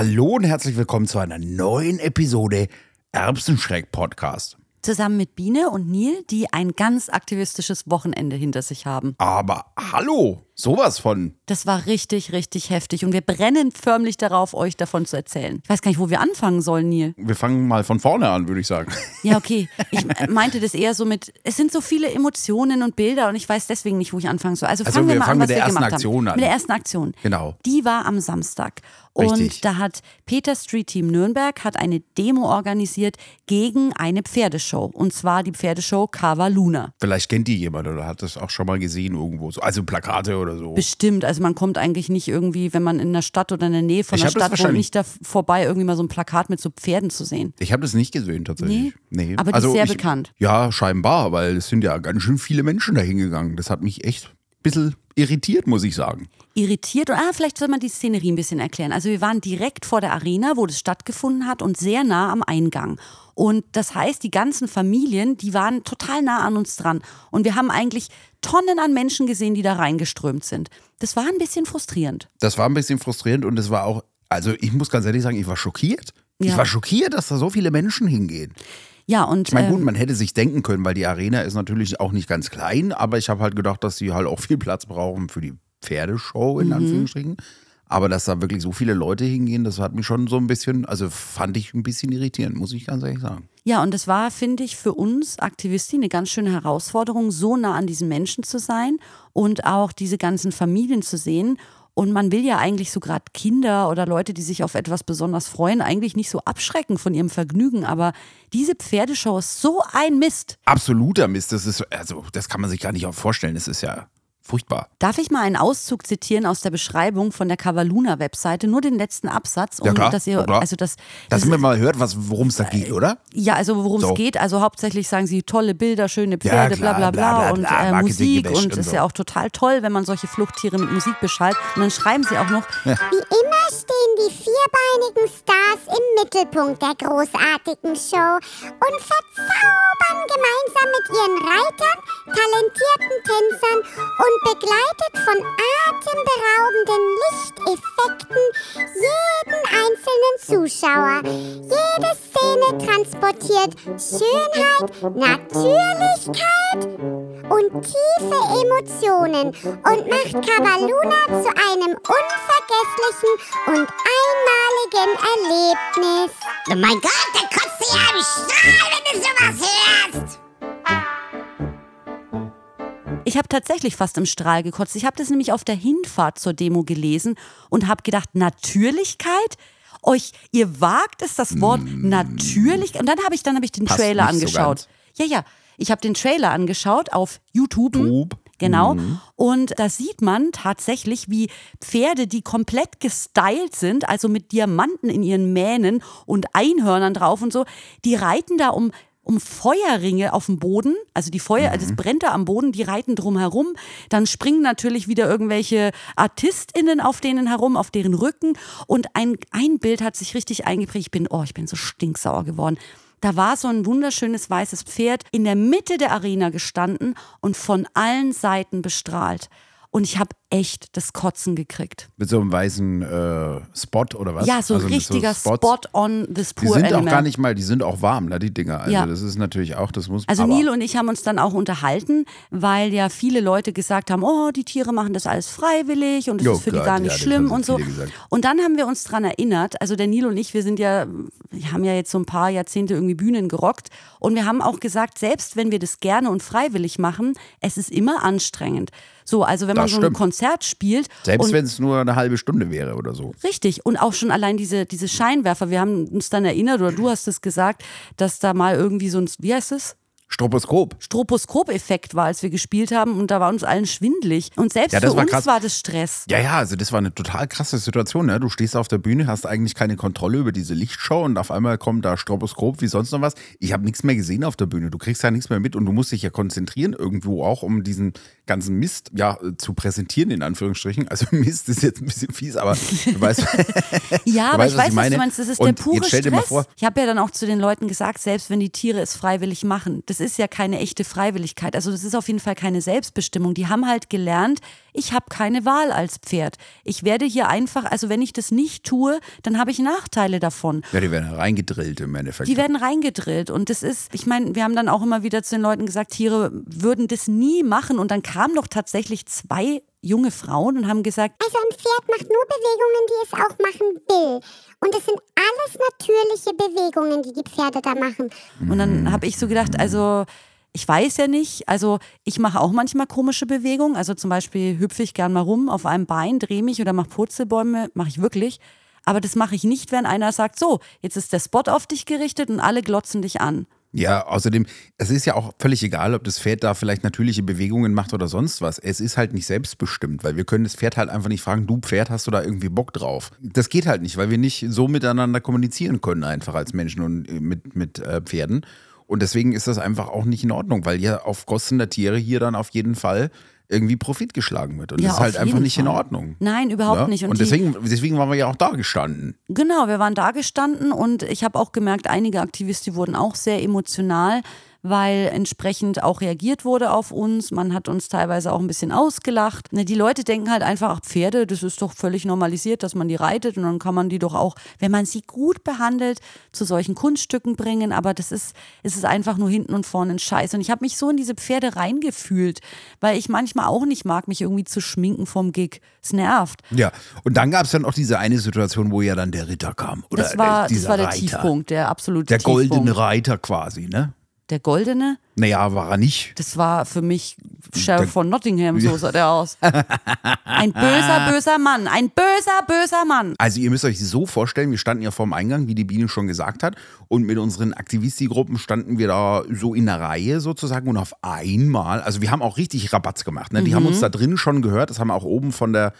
Hallo und herzlich willkommen zu einer neuen Episode Erbsenschreck Podcast. Zusammen mit Biene und Neil, die ein ganz aktivistisches Wochenende hinter sich haben. Aber hallo, sowas von. Das war richtig, richtig heftig und wir brennen förmlich darauf, euch davon zu erzählen. Ich weiß gar nicht, wo wir anfangen sollen, Neil. Wir fangen mal von vorne an, würde ich sagen. Ja, okay. Ich meinte das eher so mit, es sind so viele Emotionen und Bilder und ich weiß deswegen nicht, wo ich anfangen soll. Also, Also fangen wir, wir mal fangen an, was mit der ersten Aktion haben. an. Mit der ersten Aktion. Genau. Die war am Samstag. Und Richtig. da hat Peter Street Team Nürnberg hat eine Demo organisiert gegen eine Pferdeshow. Und zwar die Pferdeshow Cava Luna. Vielleicht kennt die jemand oder hat das auch schon mal gesehen irgendwo. So. Also Plakate oder so. Bestimmt. Also man kommt eigentlich nicht irgendwie, wenn man in der Stadt oder in der Nähe von Ich der das Stadt wohnt, nicht da vorbei, irgendwie mal so ein Plakat mit so Pferden zu sehen. Ich habe das nicht gesehen tatsächlich. Nee? Aber die ist sehr bekannt. Ja, scheinbar, weil es sind ja ganz schön viele Menschen da hingegangen. Das hat mich echt ein bisschen irritiert, muss ich sagen. irritiert. Und ah, vielleicht soll man die Szenerie ein bisschen erklären. Also wir waren direkt vor der Arena, wo das stattgefunden hat und sehr nah am Eingang. Und das heißt, die ganzen Familien, die waren total nah an uns dran. Und wir haben eigentlich Tonnen an Menschen gesehen, die da reingeströmt sind. Das war ein bisschen frustrierend. Das war ein bisschen frustrierend und es war auch, also ich muss ganz ehrlich sagen, ich war schockiert. Ich Ja. war schockiert, dass da so viele Menschen hingehen. Ja, und Ich meine, gut, ähm, man hätte sich denken können, weil die Arena ist natürlich auch nicht ganz klein, aber ich habe halt gedacht, dass sie halt auch viel Platz brauchen für die Pferdeshow, Mhm. in Anführungsstrichen. Aber dass da wirklich so viele Leute hingehen, das hat mich schon so ein bisschen, also fand ich ein bisschen irritierend, muss ich ganz ehrlich sagen. Ja, und es war, finde ich, für uns Aktivistinnen eine ganz schöne Herausforderung, so nah an diesen Menschen zu sein und auch diese ganzen Familien zu sehen. Und man will ja eigentlich so gerade Kinder oder Leute, die sich auf etwas besonders freuen, eigentlich nicht so abschrecken von ihrem Vergnügen. Aber diese Pferdeshow ist so ein Mist. Absoluter Mist, das ist, also das kann man sich gar nicht auch vorstellen, das ist ja furchtbar. Darf ich mal einen Auszug zitieren aus der Beschreibung von der Cavaluna-Webseite? Nur den letzten Absatz, um Ja klar, dass ihr, ja klar. also das, Dass das man mal hört, was- worum es da geht, oder? Ja, also worum So. es geht, also hauptsächlich sagen sie tolle Bilder, schöne Ja, Pferde, klar, bla bla bla, bla, bla, und äh, Musik und und ist so. ja auch total toll, wenn man solche Fluchttiere mit Musik beschallt. Und dann schreiben sie auch noch, Wie immer stehen die vierbeinigen Stars im Mittelpunkt der großartigen Show und verzaubern gemeinsam mit ihren Reitern, talentierten Tänzern und begleitet von atemberaubenden Lichteffekten jeden einzelnen Zuschauer. Jede Szene transportiert Schönheit, Natürlichkeit und tiefe Emotionen und macht Cavaluna zu einem unvergesslichen und einmaligen Erlebnis. Oh mein Gott, da kotzt du ja im Strahl, wenn du sowas hörst! ich habe tatsächlich fast im Strahl gekotzt. Ich habe das nämlich auf der Hinfahrt zur Demo gelesen und habe gedacht, Natürlichkeit? Euch, ihr wagt es, das Wort natürlich. Und dann habe ich, dann habe ich den Mm. Passt Trailer nicht so angeschaut. ja, ja. Ich habe den Trailer angeschaut auf YouTube. Tube. Genau. Mhm. Und da sieht man tatsächlich, wie Pferde, die komplett gestylt sind, also mit Diamanten in ihren Mähnen und Einhörnern drauf und so, die reiten da um um Feuerringe auf dem Boden, also die Feuer, also es brennt da am Boden, die reiten drum herum, dann springen natürlich wieder irgendwelche ArtistInnen auf denen herum, auf deren Rücken und ein, ein Bild hat sich richtig eingeprägt, ich bin, oh, ich bin so stinksauer geworden. Da war so ein wunderschönes weißes Pferd in der Mitte der Arena gestanden und von allen Seiten bestrahlt. Und ich habe echt das Kotzen gekriegt. Mit so einem weißen äh, Spot oder was? Ja, so ein Also richtiger Spots. Spot on this Die poor sind animal. auch gar nicht mal, die sind auch warm, ne, die Dinger. Also Ja. das ist natürlich auch, das muss Also Neil und ich haben uns dann auch unterhalten, weil ja viele Leute gesagt haben, oh, die Tiere machen das alles freiwillig und es ist für Gott, die gar ja, nicht das schlimm und so. Und dann haben wir uns dran erinnert, also der Neil und ich, wir sind ja, wir haben ja jetzt so ein paar Jahrzehnte irgendwie Bühnen gerockt und wir haben auch gesagt, selbst wenn wir das gerne und freiwillig machen, es ist immer anstrengend. So, also wenn man Das so ein stimmt. Konzert spielt Selbst wenn es nur eine halbe Stunde wäre oder so. Richtig. Und auch schon allein diese, diese Scheinwerfer. Wir haben uns dann erinnert, oder du hast es gesagt, dass da mal irgendwie so ein, wie heißt es? Stroboskop. Stroboskop-Effekt war, als wir gespielt haben und da war uns allen schwindlig. Und selbst Ja, das für war uns krass. war das Stress. Ja, ja, also das war eine total krasse Situation. Ne? Du stehst auf der Bühne, hast eigentlich keine Kontrolle über diese Lichtshow und auf einmal kommt da Stroboskop wie sonst noch was. Ich habe nichts mehr gesehen auf der Bühne. Du kriegst ja nichts mehr mit und du musst dich ja konzentrieren irgendwo auch, um diesen ganzen Mist ja zu präsentieren in Anführungsstrichen. Also Mist ist jetzt ein bisschen fies, aber du weißt, Ja, Du aber weißt, ich was weiß, ich was meine. du meinst. Das ist Und der pure jetzt stell dir mal Stress. vor- ich habe ja dann auch zu den Leuten gesagt, selbst wenn die Tiere es freiwillig machen, das das ist ja keine echte Freiwilligkeit. Also das ist auf jeden Fall keine Selbstbestimmung. Die haben halt gelernt, ich habe keine Wahl als Pferd. Ich werde hier einfach, also wenn ich das nicht tue, dann habe ich Nachteile davon. Ja, die werden reingedrillt im Endeffekt. Die werden reingedrillt und das ist, ich meine, wir haben dann auch immer wieder zu den Leuten gesagt, Tiere würden das nie machen und dann kamen doch tatsächlich zwei junge Frauen und haben gesagt, Also ein Pferd macht nur Bewegungen, die es auch machen will. Und es sind alles natürliche Bewegungen, die die Pferde da machen. Und dann habe ich so gedacht, also ich weiß ja nicht, also ich mache auch manchmal komische Bewegungen. Also zum Beispiel hüpfe ich gern mal rum auf einem Bein, drehe mich oder mache Purzelbäume, mache ich wirklich. Aber das mache ich nicht, wenn einer sagt, so, jetzt ist der Spot auf dich gerichtet und alle glotzen dich an. Ja, außerdem, es ist ja auch völlig egal, ob das Pferd da vielleicht natürliche Bewegungen macht oder sonst was. Es ist halt nicht selbstbestimmt, weil wir können das Pferd halt einfach nicht fragen, du Pferd, hast du da irgendwie Bock drauf? Das geht halt nicht, weil wir nicht so miteinander kommunizieren können, einfach als Menschen und äh, mit, mit äh, Pferden. Und deswegen ist das einfach auch nicht in Ordnung, weil ja auf Kosten der Tiere hier dann auf jeden Fall irgendwie Profit geschlagen wird. Und Ja, das ist halt einfach nicht in Fall. Ordnung. Nein, überhaupt Ja? nicht. Und, die- deswegen, deswegen waren wir ja auch da gestanden. Genau, wir waren da gestanden und ich habe auch gemerkt, einige Aktivisten wurden auch sehr emotional, weil entsprechend auch reagiert wurde auf uns. Man hat uns teilweise auch ein bisschen ausgelacht. Ne, Die Leute denken halt einfach, ach Pferde, das ist doch völlig normalisiert, dass man die reitet und dann kann man die doch auch, wenn man sie gut behandelt, zu solchen Kunststücken bringen. Aber das ist, es ist einfach nur hinten und vorne ein Scheiß. Und ich habe mich so in diese Pferde reingefühlt, weil ich manchmal auch nicht mag, mich irgendwie zu schminken vom Gig. Es nervt. Ja, und dann gab es dann auch diese eine Situation, wo ja dann der Ritter kam. Oder Das war, das war der Reiter. Tiefpunkt, der absolute Der Tiefpunkt. goldene Reiter quasi, ne? Der Goldene, Naja, war er nicht. das war für mich Sheriff Der- von Nottingham, so sah der aus. Ein böser, böser Mann, ein böser, böser Mann. Also ihr müsst euch so vorstellen, wir standen ja vorm Eingang, wie die Biene schon gesagt hat. Und mit unseren Aktivisti-Gruppen standen wir da so in der Reihe sozusagen. Und auf einmal, also wir haben auch richtig Rabatz gemacht. Ne? Die haben Mhm. uns da drin schon gehört. Das haben wir auch oben von der,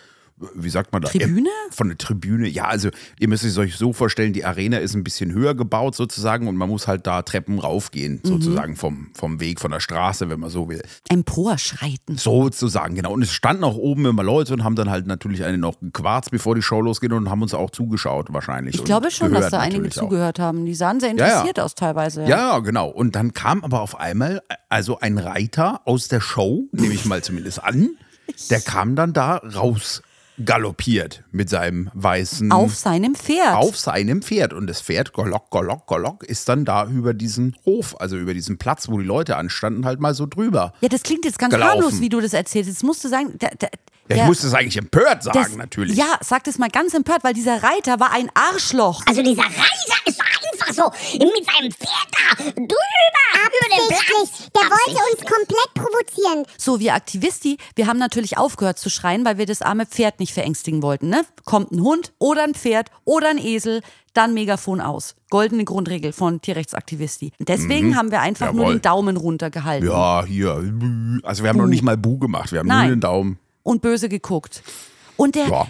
wie sagt man da? Tribüne? Von der Tribüne. Ja, also ihr müsst es euch so vorstellen, die Arena ist ein bisschen höher gebaut sozusagen. Und man muss halt da Treppen raufgehen, Mhm. sozusagen vom, vom Weg, von der Straße, wenn man so will. Emporschreiten. Sozusagen, genau. Und es standen auch oben immer Leute und haben dann halt natürlich eine noch gequarzt, bevor die Show losgeht und haben uns auch zugeschaut wahrscheinlich. Ich glaube schon, dass da einige auch. zugehört haben. Die sahen sehr Ja, ja. interessiert aus teilweise. Ja, ja, genau. Und dann kam aber auf einmal also ein Reiter aus der Show, nehme ich mal zumindest an, der kam dann da raus galoppiert mit seinem weißen Auf seinem Pferd. auf seinem Pferd und das Pferd golock golock golock ist dann da über diesen Hof, also über diesen Platz, wo die Leute anstanden, halt mal so drüber. Ja, das klingt jetzt ganz Gelaufen. harmlos, wie du das erzählst. Jetzt musst du sagen, der, der, Ja, ich der- muss das eigentlich empört sagen, das- natürlich. Ja, sag das mal ganz empört, weil dieser Reiter war ein Arschloch. Also dieser Reiter ist so mit seinem Pferd da drüber über den Platz. Absichtlich. Der wollte uns komplett provozieren. So, wir Aktivisti, wir haben natürlich aufgehört zu schreien, weil wir das arme Pferd nicht verängstigen wollten. Ne? Kommt ein Hund oder ein Pferd oder ein Esel, dann Megafon aus. Goldene Grundregel von Tierrechtsaktivisti. Deswegen haben wir einfach nur Mhm. Jawohl. den Daumen runtergehalten Ja, hier. Also wir haben noch nicht mal Bu gemacht, wir haben Nein. nur den Daumen. und böse geguckt. Und der, Ja,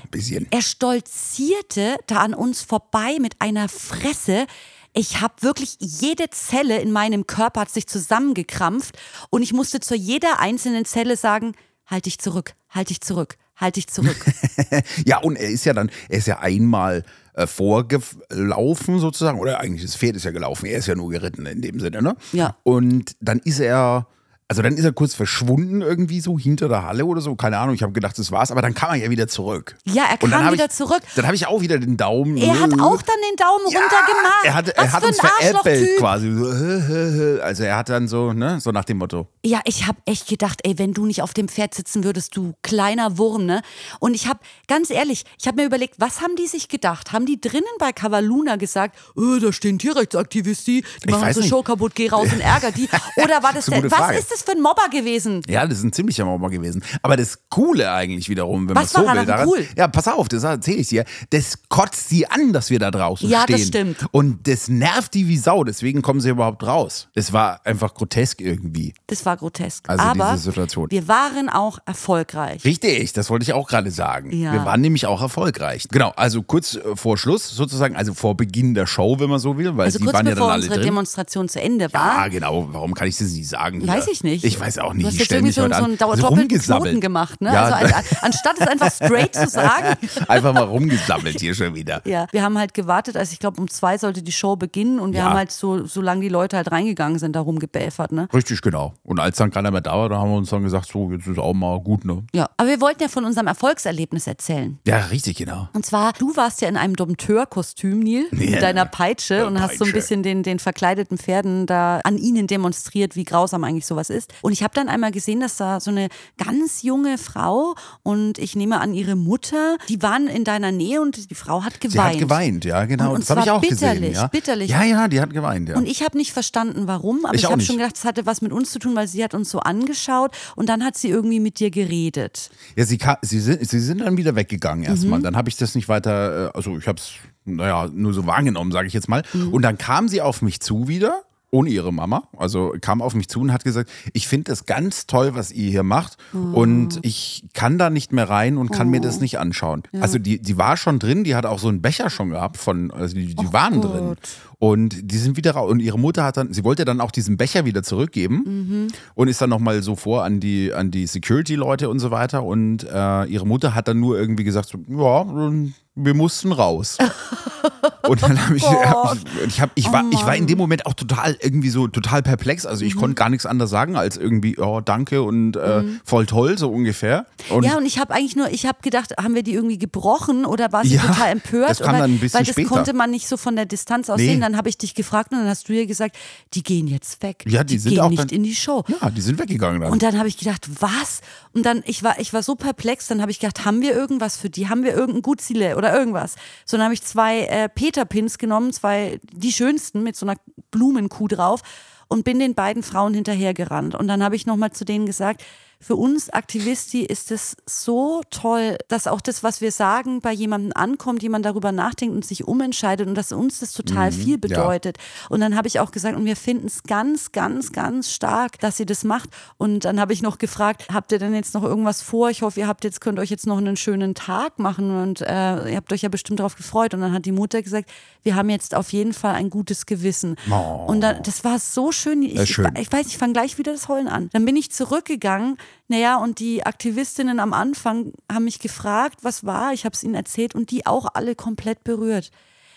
er stolzierte da an uns vorbei mit einer Fresse. Ich habe wirklich jede Zelle in meinem Körper hat sich zusammengekrampft und ich musste zu jeder einzelnen Zelle sagen, halt dich zurück, halt dich zurück, halt dich zurück. Ja, und er ist ja dann, er ist ja einmal äh, vorgelaufen sozusagen, oder eigentlich das Pferd ist ja gelaufen, er ist ja nur geritten in dem Sinne, ne? Ja. Und dann ist er, also dann ist er kurz verschwunden irgendwie so hinter der Halle oder so, keine Ahnung, ich habe gedacht, das war's, aber dann kam er ja wieder zurück. Ja, er kam wieder ich, zurück. Dann habe ich auch wieder den Daumen. Er hat auch dann den Daumen Ja, runtergemacht. Er hat, Was er hat uns veräppelt quasi. Also er hat dann so, ne, so nach dem Motto. Ja, ich habe echt gedacht, ey, wenn du nicht auf dem Pferd sitzen würdest, du kleiner Wurm, ne? Und ich habe, ganz ehrlich, ich habe mir überlegt, was haben die sich gedacht? Haben die drinnen bei Cavaluna gesagt, oh, da stehen Tierrechtsaktivisti, die machen unsere nicht. Show kaputt, geh raus und ärger die? Oder war das, Das der, was ist das für ein Mobber gewesen? Ja, das ist ein ziemlicher Mauer gewesen. Aber das Coole eigentlich wiederum, wenn man so will, daran cool? ja, pass auf, das erzähle ich dir. Das kotzt sie an, dass wir da draußen Ja, stehen. das stimmt. Und das nervt die wie Sau, deswegen kommen sie überhaupt raus. Es war einfach grotesk irgendwie. Das war grotesk. Also Aber diese Situation. wir waren auch erfolgreich. Richtig, das wollte ich auch gerade sagen. Ja. Wir waren nämlich auch erfolgreich. Genau, also kurz äh, vor Schluss sozusagen, also vor Beginn der Show, wenn man so will, weil Also sie kurz waren ja dann alle unsere drin. Demonstration zu Ende war. Ja, genau. Warum kann ich das nicht sagen? Weiß ich nicht. Nicht. Ich weiß auch nicht, Du hast jetzt irgendwie so, so einen Also doppelten. Knoten gemacht. Ne? Ja. Also an, anstatt es einfach straight zu sagen. Einfach mal rumgesammelt hier schon wieder. Ja, wir haben halt gewartet, also ich glaube um zwei sollte die Show beginnen und wir Ja. haben halt so, solange die Leute halt reingegangen sind, da rumgebäfert, ne? Richtig, genau. Und als dann keiner mehr da war, da haben wir uns dann gesagt, so, jetzt ist auch mal gut, ne? Ja, aber wir wollten ja von unserem Erfolgserlebnis erzählen. Ja, richtig, genau. Und zwar, du warst ja in einem Dompteur-Kostüm, Neil, mit Ja. deiner Peitsche Ja, und hast so ein Peitsche. bisschen den, den verkleideten Pferden da an ihnen demonstriert, wie grausam eigentlich sowas ist. Und ich habe dann einmal gesehen, dass da so eine ganz junge Frau und ich nehme an ihre Mutter, die waren in deiner Nähe und die Frau hat geweint. Sie hat geweint, ja, genau. Und- und das habe ich auch gesehen. bitterlich, Ja. bitterlich. ja, ja, die hat geweint, ja. Und ich habe nicht verstanden, warum, aber Ich ich, habe schon gedacht, es hatte was mit uns zu tun, weil sie hat uns so angeschaut und dann hat sie irgendwie mit dir geredet. Ja, sie, ka- sie, sind, sie sind dann wieder weggegangen erstmal. Mhm. Dann habe ich das nicht weiter, äh, also ich habe es, naja, nur so wahrgenommen, sage ich jetzt mal. Mhm. Und dann kam sie auf mich zu wieder, ohne ihre Mama. Also kam auf mich zu und hat gesagt, ich finde das ganz toll, was ihr hier macht. Oh. Und ich kann da nicht mehr rein und kann mir das nicht anschauen. Also die, die war schon drin, die hat auch so einen Becher schon gehabt von, also die, die waren drin. Gott. Und die sind wieder raus. Und ihre Mutter hat dann, sie wollte dann auch diesen Becher wieder zurückgeben Mhm. und ist dann nochmal so vor an die, an die Security-Leute und so weiter. Und äh, ihre Mutter hat dann nur irgendwie gesagt, ja, wir mussten raus. und dann habe ich, Gott. ich, hab, ich, Oh war, ich war in dem Moment auch total irgendwie so total perplex. Also Mhm. ich konnte gar nichts anderes sagen als irgendwie, oh, danke und äh, voll toll, so ungefähr. Und Mhm. ja, und ich habe eigentlich nur, ich habe gedacht, haben wir die irgendwie gebrochen oder war sie Ja, total empört? das kam oder, dann ein bisschen weil das später. konnte man nicht so von der Distanz aus Nee. sehen. Dann habe ich dich gefragt und dann hast du ihr gesagt, die gehen jetzt weg. Ja, die sind gehen auch nicht dann- in die Show. ja, die sind weggegangen dann. Und dann habe ich gedacht, was? Und dann, ich war, ich war so perplex, dann habe ich gedacht, haben wir irgendwas für die? Haben wir irgendein Gutzile oder irgendwas? So, dann habe ich zwei äh, Peter-Pins genommen, zwei, die schönsten mit so einer Blumenkuh drauf und bin den beiden Frauen hinterhergerannt. Und dann habe ich nochmal zu denen gesagt, für uns Aktivisti ist es so toll, dass auch das, was wir sagen, bei jemandem ankommt, jemand darüber nachdenkt und sich umentscheidet und dass uns das total viel bedeutet. Und dann habe ich auch gesagt, und wir finden es ganz, ganz, ganz stark, dass sie das macht. Und dann habe ich noch gefragt, habt ihr denn jetzt noch irgendwas vor? Ich hoffe, ihr habt jetzt, könnt euch jetzt noch einen schönen Tag machen und äh, ihr habt euch ja bestimmt darauf gefreut. Und dann hat die Mutter gesagt, wir haben jetzt auf jeden Fall ein gutes Gewissen. Und dann, das war so schön. Ich, schön. ich, ich weiß, ich fange gleich wieder das Heulen an. Dann bin ich zurückgegangen. Naja, und die Aktivistinnen am Anfang haben mich gefragt, was war. Ich habe es ihnen erzählt und die auch alle komplett berührt.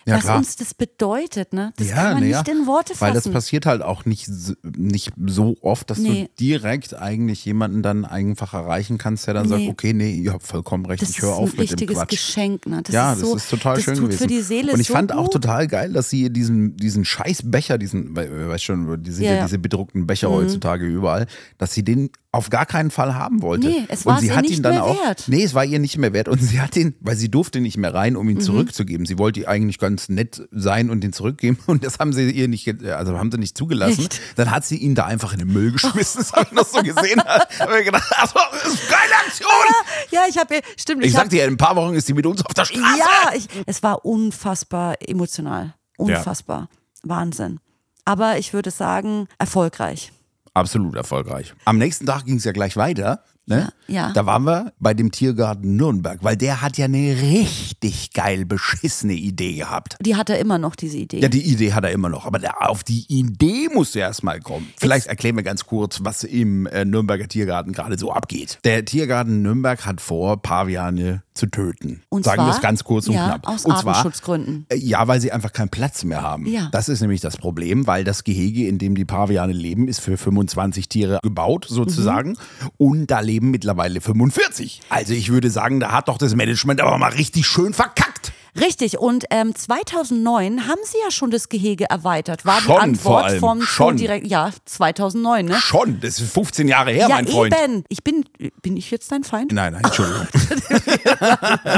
Ja, was klar. uns das bedeutet, ne? Das ja, kann man ja, nicht in Worte fassen. Weil das passiert halt auch nicht, nicht so oft, dass Nee. du direkt eigentlich jemanden dann einfach erreichen kannst, der dann Nee. sagt, okay, nee, ihr habt vollkommen recht, das ich ist höre ein auf mit dem richtiges Quatsch. Geschenk, ne? Das ja, ist das so, ist total das schön tut gewesen. für die Seele und ich so fand auch gut. total geil, dass sie diesen, diesen scheiß Becher, diesen, we- we- weißt schon, die sind Ja, ja. Mhm. diese bedruckten Becher heutzutage überall, dass sie den auf gar keinen Fall haben wollte. Nee, es und war sie ihr hat nicht ihn dann mehr auch, wert. Nee, es war ihr nicht mehr wert. Und sie hat ihn, weil sie durfte nicht mehr rein, Mhm. um ihn zurückzugeben. Sie wollte eigentlich ganz nett sein und ihn zurückgeben. Und das haben sie ihr nicht, also haben sie nicht zugelassen. Nicht? Dann hat sie ihn da einfach in den Müll geschmissen. Das habe ich noch so gesehen. habe ich gedacht, also, das ist eine geile Aktion. Ja, ich habe, stimmt, Ich hab- sag dir, in ein paar Wochen ist sie mit uns auf der Straße. Ja, ich, es war unfassbar emotional. Unfassbar. Wahnsinn. Aber ich würde sagen, erfolgreich. Absolut erfolgreich. Am nächsten Tag ging es ja gleich weiter. Ne? Ja, ja. Da waren wir bei dem Tiergarten Nürnberg, weil der hat ja eine richtig geil beschissene Idee gehabt. Die hat er immer noch, diese Idee. Ja, die Idee hat er immer noch, aber der, auf die Idee musste er erstmal kommen. Vielleicht erklären wir ganz kurz, was im äh, Nürnberger Tiergarten gerade so abgeht. Der Tiergarten Nürnberg hat vor, Paviane zu töten. Und Sagen zwar, wir es ganz kurz und ja, knapp. aus und zwar, Artenschutzgründen. äh, Ja, weil sie einfach keinen Platz mehr haben. Ja. Das ist nämlich das Problem, weil das Gehege, in dem die Paviane leben, ist für 25 Tiere gebaut, sozusagen. Mhm. Und da leben mittlerweile 45. Also ich würde sagen, da hat doch das Management aber mal richtig schön verkackt. Richtig, und ähm, 2009 haben sie ja schon das Gehege erweitert. War Schon, die Antwort vom schon. direkt Ja, 2009, ne? Schon, das ist 15 Jahre her, ja, mein Freund. eben. Ich bin, bin ich jetzt dein Feind? Nein, nein, Entschuldigung.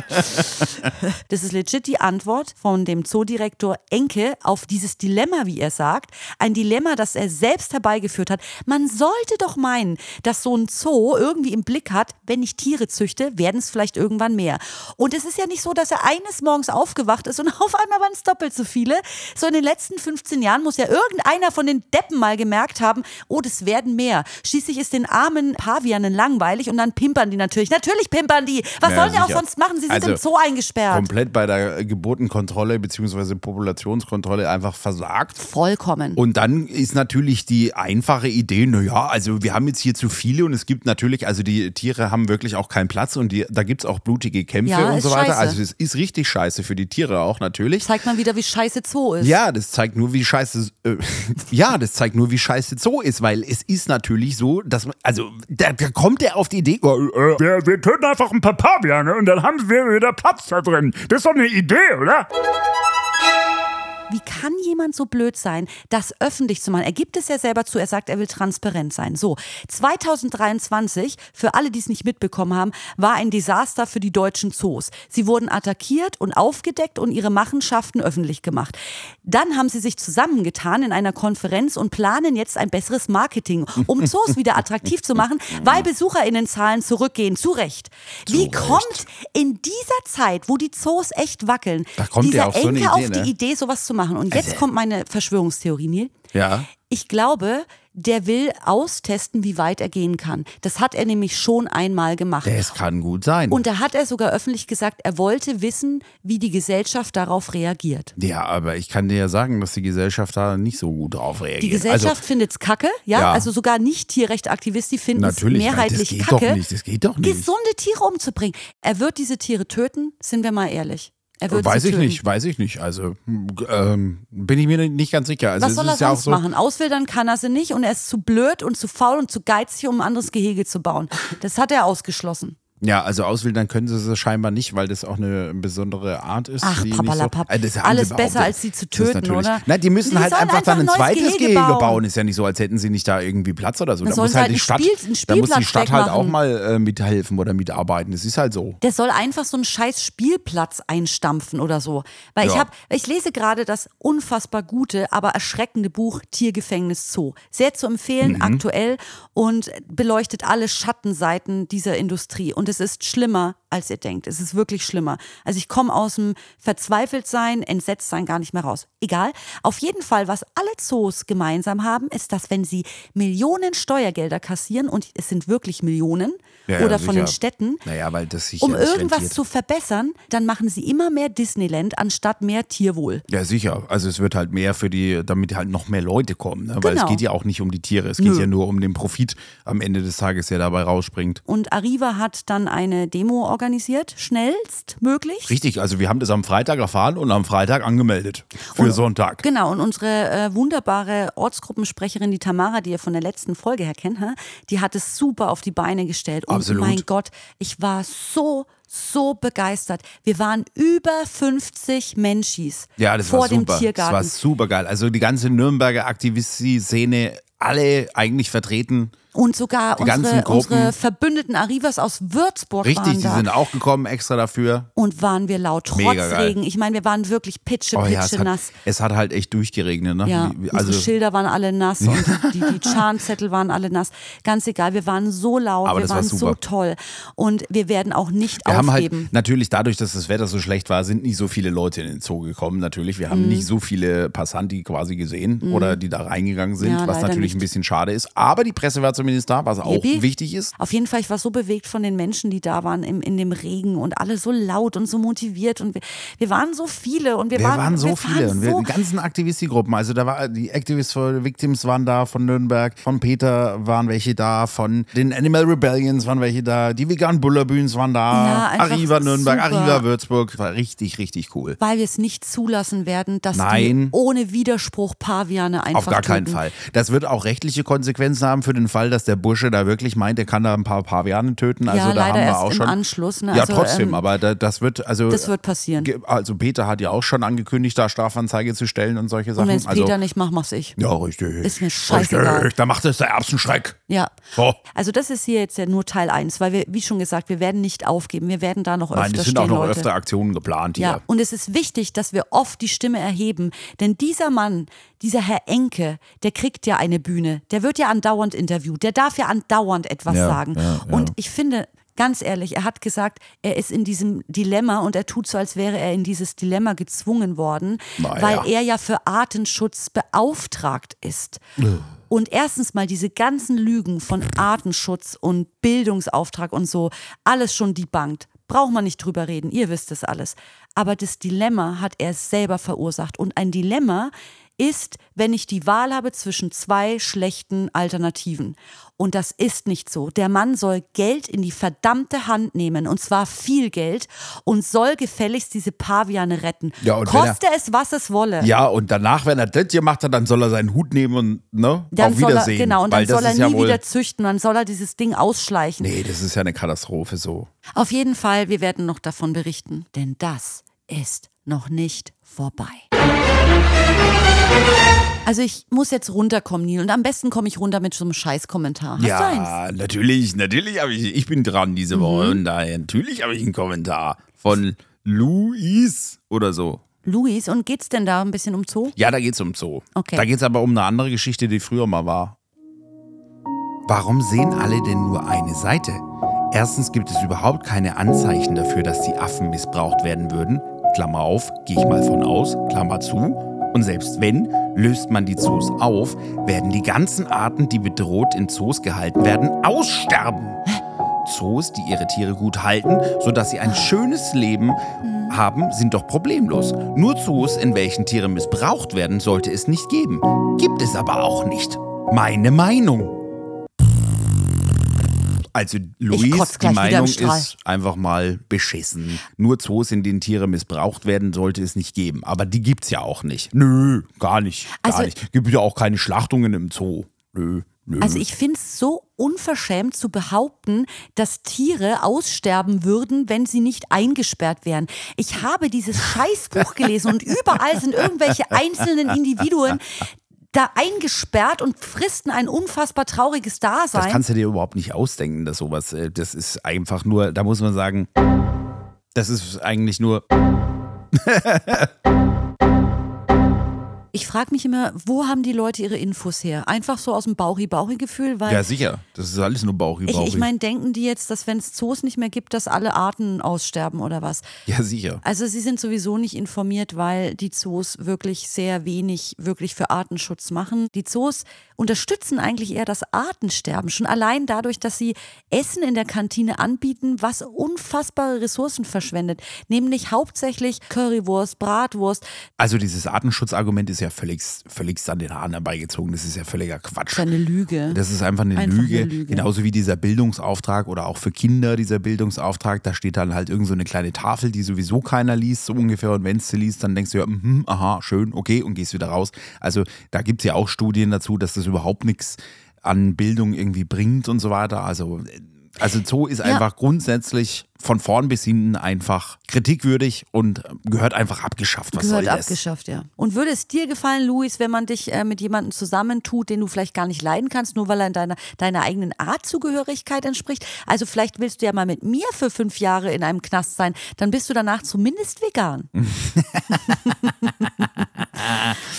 Das ist legit die Antwort von dem Zoodirektor Enke auf dieses Dilemma, wie er sagt. Ein Dilemma, das er selbst herbeigeführt hat. Man sollte doch meinen, dass so ein Zoo irgendwie im Blick hat, wenn ich Tiere züchte, werden es vielleicht irgendwann mehr. Und es ist ja nicht so, dass er eines Morgens morgens aufgewacht ist und auf einmal waren es doppelt so viele. So in den letzten 15 Jahren muss ja irgendeiner von den Deppen mal gemerkt haben, oh, das werden mehr. Schließlich ist den armen Pavianen langweilig und dann pimpern die natürlich. Natürlich pimpern die. Was Ja, sollen die auch sonst machen? Sie sind Also, im Zoo eingesperrt. Komplett bei der Geburtenkontrolle bzw. Populationskontrolle einfach versagt. Vollkommen. Und dann ist natürlich die einfache Idee, naja, also wir haben jetzt hier zu viele und es gibt natürlich, also die Tiere haben wirklich auch keinen Platz und die, da gibt es auch blutige Kämpfe Ja, und so weiter. scheiße. Also es ist richtig scheiße für die Tiere auch natürlich. Zeigt mal wieder, wie scheiße Zoo ist. Ja, das zeigt nur, wie scheiße. Äh, ja, das zeigt nur, wie scheiße Zoo ist, weil es ist natürlich so, dass man, also da, da kommt er auf die Idee. Äh, äh, wir, wir töten einfach ein paar Paviane und dann haben wir wieder Platz da drin. Das ist doch eine Idee, oder? Wie kann jemand so blöd sein, das öffentlich zu machen? Er gibt es ja selber zu, er sagt, er will transparent sein. So, 2023, für alle, die es nicht mitbekommen haben, war ein Desaster für die deutschen Zoos. Sie wurden attackiert und aufgedeckt und ihre Machenschaften öffentlich gemacht. Dann haben sie sich zusammengetan in einer Konferenz und planen jetzt ein besseres Marketing, um Zoos wieder attraktiv zu machen, weil BesucherInnenzahlen zurückgehen. Zu Recht. Wie kommt in dieser Zeit, wo die Zoos echt wackeln, dieser so Enke Idee, auf die ne? Idee, sowas zu machen. Und jetzt kommt meine Verschwörungstheorie, Neil. Ja. Ich glaube, der will austesten, wie weit er gehen kann. Das hat er nämlich schon einmal gemacht. Das kann gut sein. Und da hat er sogar öffentlich gesagt, er wollte wissen, wie die Gesellschaft darauf reagiert. ja, aber ich kann dir ja sagen, dass die Gesellschaft da nicht so gut drauf reagiert. Die Gesellschaft also, findet's kacke, ja? Ja. Also sogar nicht Tierrechtaktivisten finden es mehrheitlich das geht kacke, doch nicht, das geht doch nicht. gesunde Tiere umzubringen. Er wird diese Tiere töten, sind wir mal ehrlich. Weiß ich töten. nicht, weiß ich nicht. Also ähm, bin ich mir nicht ganz sicher. Also Was soll er ja auch sonst so, machen? Auswildern kann er sie nicht und er ist zu blöd und zu faul und zu geizig, um ein anderes Gehege zu bauen. Das hat er ausgeschlossen. Ja, also auswildern können sie es scheinbar nicht, weil das auch eine besondere Art ist. Ach, nicht so, papalapap. Äh, Alles besser, als sie zu töten, oder? Nein, die müssen Die halt einfach dann ein zweites Gehege bauen. bauen. Ist ja nicht so, als hätten sie nicht da irgendwie Platz oder so. Da muss halt halt die Stadt, Spiel- da muss die Stadt halt auch mal äh, mithelfen oder mitarbeiten. Das ist halt so. Der soll einfach so einen scheiß Spielplatz einstampfen oder so. Weil ich Ja. habe, ich lese gerade das unfassbar gute, aber erschreckende Buch Tiergefängnis Zoo. Sehr zu empfehlen, Mhm. aktuell und beleuchtet alle Schattenseiten dieser Industrie. Und es ist schlimmer, als ihr denkt. Es ist wirklich schlimmer. Also ich komme aus dem Verzweifeltsein, Entsetztsein gar nicht mehr raus. Egal. Auf jeden Fall, was alle Zoos gemeinsam haben, ist, dass wenn sie Millionen Steuergelder kassieren, und es sind wirklich Millionen, Ja, oder von den sicher. Städten, Naja, um irgendwas rentiert. zu verbessern, dann machen sie immer mehr Disneyland anstatt mehr Tierwohl. Ja, sicher. Also es wird halt mehr für die, damit halt noch mehr Leute kommen. Ne? Weil es Genau. geht ja auch nicht um die Tiere. Es Nö. geht ja nur um den Profit am Ende des Tages, der dabei rausspringt. Und Arriva hat dann eine Demo organisiert, schnellstmöglich. Richtig, also wir haben das am Freitag erfahren und am Freitag angemeldet. Für Sonntag. Genau, und unsere äh, wunderbare Ortsgruppensprecherin, die Tamara, die ihr von der letzten Folge her kennt, die hat es super auf die Beine gestellt. Und Absolut. mein Gott, ich war so, so begeistert. Wir waren über 50 Menschis Ja, das vor war dem super. Tiergarten. Das war super geil. Also die ganze Nürnberger Aktivisti-Szene, alle eigentlich vertreten. Und sogar die unsere, unsere Verbündeten Arrivas aus Würzburg Richtig, waren die da. sind auch gekommen extra dafür. Und waren wir laut, trotz Mega geil. Regen. Ich meine, wir waren wirklich pitsche, Oh pitsche ja, es hat, nass. es hat halt echt durchgeregnet. Ne? Ja, unsere also, Schilder waren alle nass und die, die Scharnzettel waren alle nass. Ganz egal, wir waren so laut, Aber wir das war waren so toll. Und wir werden auch nicht wir haben halt aufgeben. natürlich dadurch, dass das Wetter so schlecht war, sind nicht so viele Leute in den Zoo gekommen. Natürlich, wir haben Mhm. nicht so viele Passanti quasi gesehen oder die da reingegangen sind, Ja, was natürlich nicht. ein bisschen schade ist. Aber die Presse war zumindest da, was auch Yippie. wichtig ist. Auf jeden Fall, ich war so bewegt von den Menschen, die da waren im, in dem Regen und alle so laut und so motiviert. Und wir, wir waren so viele und wir, Wir waren, so wir viele und wir, so die ganzen Aktivistengruppen. Also da war die Activists for Victims waren da von Nürnberg, von Peter waren welche da, von den Animal Rebellions waren welche da, die veganen Bullerbühns waren Ja, da, einfach Arriva Nürnberg, super. Arriva Würzburg, war richtig, richtig cool. weil wir es nicht zulassen werden, dass Nein. die ohne Widerspruch Paviane einfach Auf gar keinen töten. Fall. Das wird auch rechtliche Konsequenzen haben für den Fall, dass der Bursche da wirklich meint, er kann da ein paar Paviane töten. Also ja, da haben wir auch schon. Anschluss. Ne? Ja, also, trotzdem, ähm, aber da, das wird, also. das wird passieren. Also Peter hat ja auch schon angekündigt, da Strafanzeige zu stellen und solche Und Sachen. wenn es also, Peter nicht macht, mach's ich. Ja, richtig. Ist mir scheißegal. Richtig, da macht es der Erbsenschreck. Ja. So. Also das ist hier jetzt ja nur Teil 1, weil wir, wie schon gesagt, wir werden nicht aufgeben. Wir werden da noch öfter Nein, es sind stehen, auch noch Leute. öfter Aktionen geplant hier. Ja, und es ist wichtig, dass wir oft die Stimme erheben, denn dieser Mann, dieser Herr Enke, der kriegt ja eine Bühne, der wird ja andauernd interviewt, der darf ja andauernd etwas Ja, sagen. ja, ja. Und ich finde, ganz ehrlich, er hat gesagt, er ist in diesem Dilemma und er tut so, als wäre er in dieses Dilemma gezwungen worden, Naja. weil er ja für Artenschutz beauftragt ist. Und erstens mal diese ganzen Lügen von Artenschutz und Bildungsauftrag und so, alles schon debunked. Braucht man nicht drüber reden, ihr wisst es alles. Aber das Dilemma hat er selber verursacht. Und ein Dilemma ist, wenn ich die Wahl habe zwischen zwei schlechten Alternativen. Und das ist nicht so. Der Mann soll Geld in die verdammte Hand nehmen, und zwar viel Geld, und soll gefälligst diese Paviane retten. Ja, und wenn er- Koste es, was es wolle. Ja, und danach, wenn er das gemacht hat, dann soll er seinen Hut nehmen und ne, Dann auf soll er, Wiedersehen. genau, und dann soll er nie ja wieder züchten, dann soll er dieses Ding ausschleichen. Nee, das ist ja eine Katastrophe so. Auf jeden Fall, wir werden noch davon berichten, denn das ist noch nicht vorbei. Also ich muss jetzt runterkommen, Neil, und am besten komme ich runter mit so einem Scheißkommentar. Hast du eins? ja, natürlich, natürlich habe ich, ich bin dran diese Woche Mhm. und daher natürlich habe ich einen Kommentar von Luis oder so. Luis, und geht's denn da ein bisschen um Zoo? Ja, da geht's um Zoo. Okay. Da geht's aber um eine andere Geschichte, die früher mal war. Warum sehen alle denn nur eine Seite? Erstens gibt es überhaupt keine Anzeichen dafür, dass die Affen missbraucht werden würden. Klammer auf, gehe ich mal von aus, Klammer zu. Und selbst wenn, löst man die Zoos auf, werden die ganzen Arten, die bedroht in Zoos gehalten werden, aussterben. Zoos, die ihre Tiere gut halten, sodass sie ein schönes Leben haben, sind doch problemlos. Nur Zoos, in welchen Tiere missbraucht werden, sollte es nicht geben. Gibt es aber auch nicht. Meine Meinung. Also Luis, die Meinung ist einfach mal beschissen. Nur Zoos, in denen Tiere missbraucht werden, sollte es nicht geben. Aber die gibt's ja auch nicht. Nö, gar nicht. Gar Also- nicht. Gibt ja auch keine Schlachtungen im Zoo. Nö, nö. Also ich finde es so unverschämt zu behaupten, dass Tiere aussterben würden, wenn sie nicht eingesperrt wären. Ich habe dieses Scheißbuch gelesen und überall sind irgendwelche einzelnen Individuen da eingesperrt und fristen ein unfassbar trauriges Das Dasein. kannst du dir überhaupt nicht ausdenken, dass sowas, äh, das ist einfach nur, da muss man sagen, das ist eigentlich nur, Ich frage mich immer, wo haben die Leute ihre Infos her? Einfach so aus dem Bauchi-Bauchi-Gefühl, weil ja sicher, das ist alles nur Bauchi, ich, ich meine, denken die jetzt, dass wenn es Zoos nicht mehr gibt, dass alle Arten aussterben oder was? ja sicher. Also sie sind sowieso nicht informiert, weil die Zoos wirklich sehr wenig wirklich für Artenschutz machen. Die Zoos unterstützen eigentlich eher das Artensterben, schon allein dadurch, dass sie Essen in der Kantine anbieten, was unfassbare Ressourcen verschwendet, nämlich hauptsächlich Currywurst, Bratwurst, Also dieses Artenschutzargument ist ja völlig, völlig an den Haaren herbeigezogen, das ist ja völliger Quatsch. das ist eine Lüge. Das ist einfach eine, Einfach Lüge. eine Lüge. Genauso wie dieser Bildungsauftrag oder auch für Kinder dieser Bildungsauftrag. Da steht dann halt irgend so eine kleine Tafel, die sowieso keiner liest, so ungefähr. Und wenn es sie liest, dann denkst du ja, mhm, aha, schön, okay, und gehst wieder raus. Also da gibt es ja auch Studien dazu, dass das überhaupt nichts an Bildung irgendwie bringt und so weiter. Also, also Zoo ist Ja. einfach grundsätzlich von vorn bis hinten einfach kritikwürdig und gehört einfach abgeschafft. Was Gehört abgeschafft, ja. Und würde es dir gefallen, Luis, wenn man dich äh, mit jemandem zusammentut, den du vielleicht gar nicht leiden kannst, nur weil er in deiner, deiner eigenen Artzugehörigkeit entspricht? Also vielleicht willst du ja mal mit mir für fünf Jahre in einem Knast sein, dann bist du danach zumindest vegan.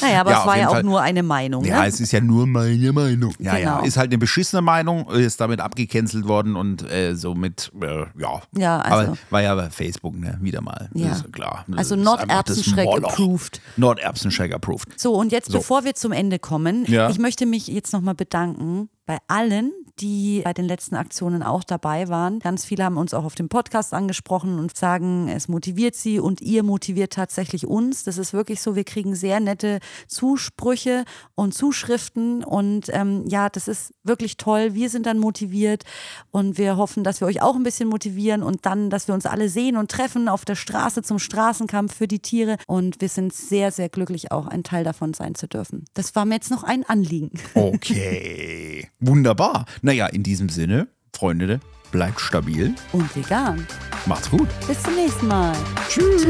naja, aber Ja, es war ja auch Fall. nur eine Meinung. Ja, ne? es ist ja nur meine Meinung. Ja, ja. Genau. Ist halt eine beschissene Meinung, ist damit abgecancelt worden und äh, somit, äh, ja. Ja, also- Aber war ja bei Facebook, ne? Wieder mal. Ja. Das ist klar. Das Also ist not einfach das Erbsenschreck Moloch. approved. Not Erbsenschreck approved. So, und jetzt, So. bevor wir zum Ende kommen, Ja. ich möchte mich jetzt nochmal bedanken bei allen, die bei den letzten Aktionen auch dabei waren. Ganz viele haben uns auch auf dem Podcast angesprochen und sagen, es motiviert sie und ihr motiviert tatsächlich uns. Das ist wirklich so, wir kriegen sehr nette Zusprüche und Zuschriften und ähm, ja, das ist wirklich toll. Wir sind dann motiviert und wir hoffen, dass wir euch auch ein bisschen motivieren und dann, dass wir uns alle sehen und treffen auf der Straße zum Straßenkampf für die Tiere und wir sind sehr, sehr glücklich, auch ein Teil davon sein zu dürfen. Das war mir jetzt noch ein Anliegen. Okay. Wunderbar. Naja, in diesem Sinne, Freunde, bleibt stabil. Und vegan. Macht's gut. Bis zum nächsten Mal. Tschüss.